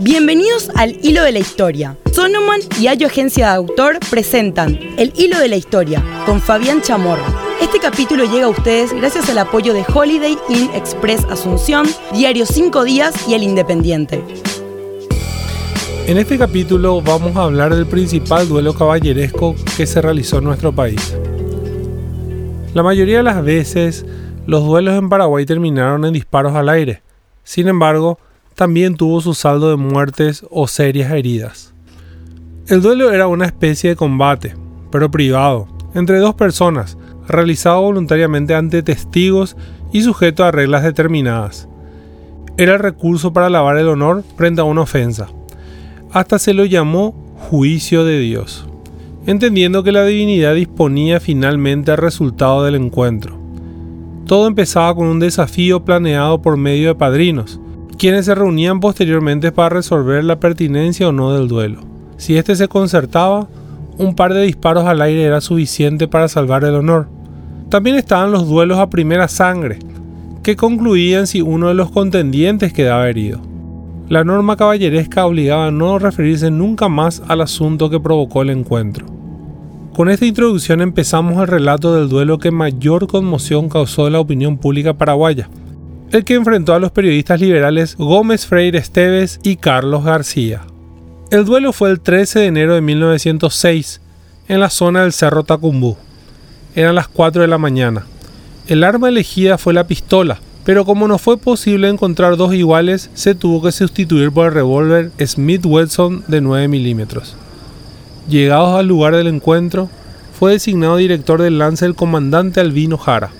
Bienvenidos al Hilo de la Historia. Sonoman y Ayo Agencia de Autor presentan El Hilo de la Historia con Fabián Chamorro. Este capítulo llega a ustedes gracias al apoyo de Holiday Inn Express Asunción, Diario 5 Días y El Independiente. En este capítulo vamos a hablar del principal duelo caballeresco que se realizó en nuestro país. La mayoría de las veces, los duelos en Paraguay terminaron en disparos al aire. Sin embargo, también tuvo su saldo de muertes o serias heridas. El duelo era una especie de combate, pero privado, entre dos personas, realizado voluntariamente ante testigos y sujeto a reglas determinadas. Era el recurso para lavar el honor frente a una ofensa. Hasta se lo llamó juicio de Dios, entendiendo que la divinidad disponía finalmente al resultado del encuentro. Todo empezaba con un desafío planeado por medio de padrinos, quienes se reunían posteriormente para resolver la pertinencia o no del duelo. Si éste se concertaba, un par de disparos al aire era suficiente para salvar el honor. También estaban los duelos a primera sangre, que concluían si uno de los contendientes quedaba herido. La norma caballeresca obligaba a no referirse nunca más al asunto que provocó el encuentro. Con esta introducción empezamos el relato del duelo que mayor conmoción causó en la opinión pública paraguaya, el que enfrentó a los periodistas liberales Gómez Freire Esteves y Carlos García. El duelo fue el 13 de enero de 1906, en la zona del Cerro Tacumbú. Eran las 4 de la mañana. El arma elegida fue la pistola, pero como no fue posible encontrar dos iguales, se tuvo que sustituir por el revólver Smith Wesson de 9 milímetros. Llegados al lugar del encuentro, fue designado director del lance el comandante Albino Jara.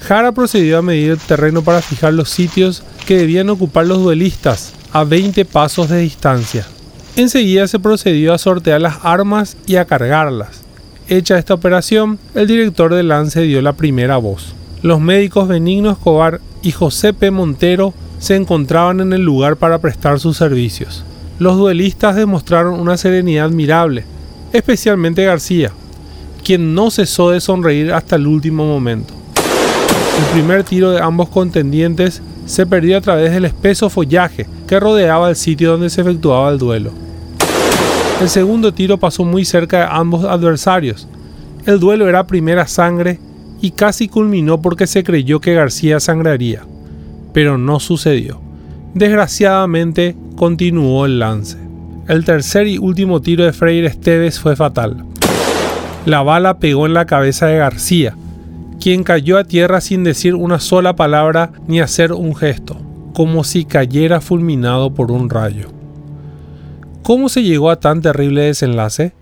Jara procedió a medir el terreno para fijar los sitios que debían ocupar los duelistas a 20 pasos de distancia. Enseguida se procedió a sortear las armas y a cargarlas. Hecha esta operación, el director del lance dio la primera voz. Los médicos Benigno Escobar y José P. Montero se encontraban en el lugar para prestar sus servicios. Los duelistas demostraron una serenidad admirable, especialmente García, quien no cesó de sonreír hasta el último momento. El primer tiro de ambos contendientes se perdió a través del espeso follaje que rodeaba el sitio donde se efectuaba el duelo. El segundo tiro pasó muy cerca de ambos adversarios. El duelo era primera sangre y casi culminó porque se creyó que García sangraría, pero no sucedió. Desgraciadamente continuó el lance. El tercer y último tiro de Freire Esteves fue fatal. La bala pegó en la cabeza de García, quien cayó a tierra sin decir una sola palabra ni hacer un gesto, como si cayera fulminado por un rayo. ¿Cómo se llegó a tan terrible desenlace?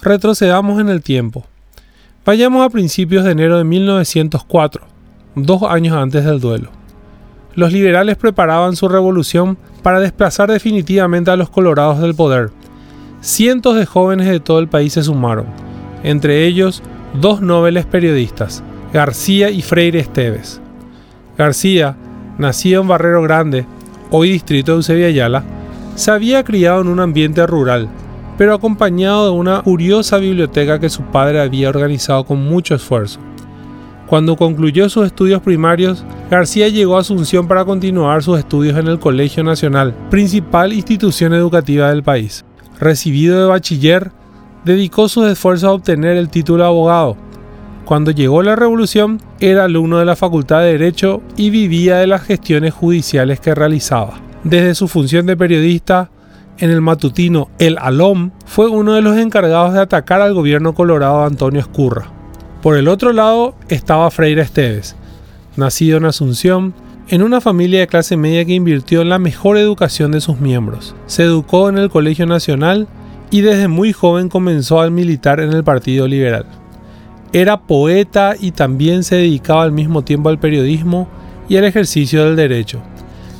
Retrocedamos en el tiempo. Vayamos a principios de enero de 1904, dos años antes del duelo. Los liberales preparaban su revolución para desplazar definitivamente a los colorados del poder. Cientos de jóvenes de todo el país se sumaron, entre ellos dos nobles periodistas, García y Freire Esteves. García, nacido en Barrero Grande, hoy distrito de Eusebia Ayala, se había criado en un ambiente rural, pero acompañado de una curiosa biblioteca que su padre había organizado con mucho esfuerzo. Cuando concluyó sus estudios primarios, García llegó a Asunción para continuar sus estudios en el Colegio Nacional, principal institución educativa del país. Recibido de bachiller, dedicó sus esfuerzos a obtener el título de abogado. Cuando llegó la revolución, era alumno de la Facultad de Derecho y vivía de las gestiones judiciales que realizaba. Desde su función de periodista, en el matutino El Alom, fue uno de los encargados de atacar al gobierno colorado de Antonio Escurra. Por el otro lado estaba Freire Esteves, nacido en Asunción, en una familia de clase media que invirtió en la mejor educación de sus miembros. Se educó en el Colegio Nacional y desde muy joven comenzó a militar en el Partido Liberal. Era poeta y también se dedicaba al mismo tiempo al periodismo y al ejercicio del derecho.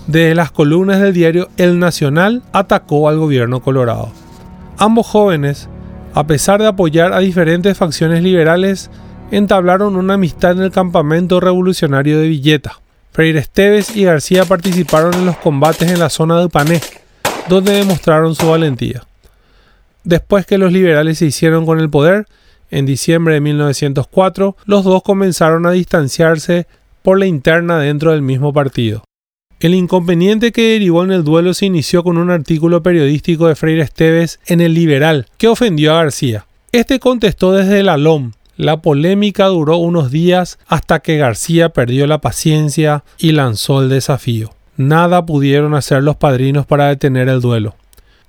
Desde las columnas del diario El Nacional atacó al gobierno colorado. Ambos jóvenes, a pesar de apoyar a diferentes facciones liberales, entablaron una amistad en el campamento revolucionario de Villeta. Freire Esteves y García participaron en los combates en la zona de Upané, donde demostraron su valentía. Después que los liberales se hicieron con el poder, en diciembre de 1904, los dos comenzaron a distanciarse por la interna dentro del mismo partido. El inconveniente que derivó en el duelo se inició con un artículo periodístico de Freire Esteves en El Liberal que ofendió a García. Este contestó desde la LOM. La polémica duró unos días hasta que García perdió la paciencia y lanzó el desafío. Nada pudieron hacer los padrinos para detener el duelo.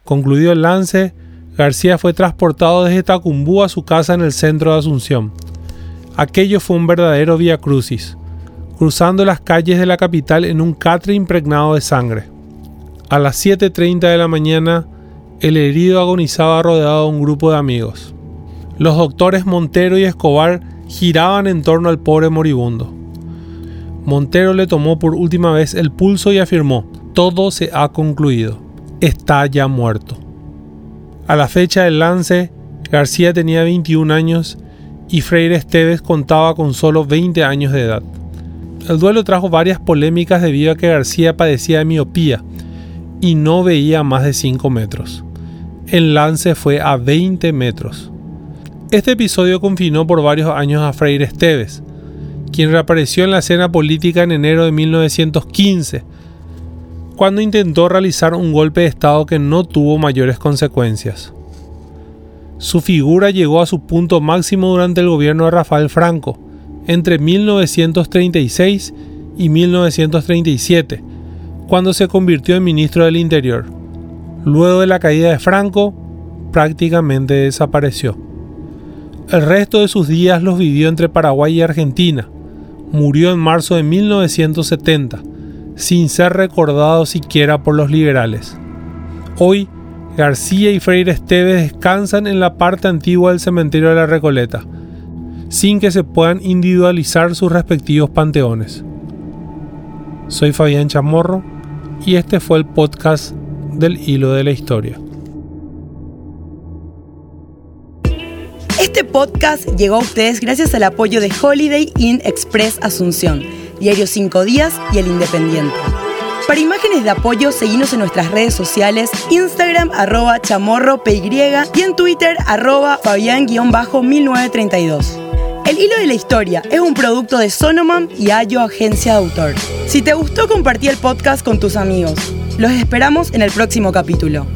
Concluido el lance, García fue transportado desde Tacumbú a su casa en el centro de Asunción. Aquello fue un verdadero vía crucis cruzando las calles de la capital en un catre impregnado de sangre. A las 7.30 de la mañana, el herido agonizaba rodeado de un grupo de amigos. Los doctores Montero y Escobar giraban en torno al pobre moribundo. Montero le tomó por última vez el pulso y afirmó, todo se ha concluido, está ya muerto. A la fecha del lance, García tenía 21 años y Freire Esteves contaba con solo 20 años de edad. El duelo trajo varias polémicas debido a que García padecía de miopía y no veía más de 5 metros. El lance fue a 20 metros. Este episodio confinó por varios años a Freire Esteves, quien reapareció en la escena política en enero de 1915, cuando intentó realizar un golpe de Estado que no tuvo mayores consecuencias. Su figura llegó a su punto máximo durante el gobierno de Rafael Franco, entre 1936 y 1937, cuando se convirtió en ministro del Interior. Luego de la caída de Franco, prácticamente desapareció. El resto de sus días los vivió entre Paraguay y Argentina. Murió en marzo de 1970, sin ser recordado siquiera por los liberales. Hoy, García y Freire Esteves descansan en la parte antigua del cementerio de la Recoleta, sin que se puedan individualizar sus respectivos panteones. Soy Fabián Chamorro y este fue el podcast del hilo de la historia. Este podcast llegó a ustedes gracias al apoyo de Holiday Inn Express Asunción, Diario 5 Días y El Independiente. Para imágenes de apoyo, seguimos en nuestras redes sociales, Instagram arroba chamorro y en Twitter arroba fabián-1932. El hilo de la historia es un producto de Sonoman y Ayo Agencia de Autor. Si te gustó, compartí el podcast con tus amigos. Los esperamos en el próximo capítulo.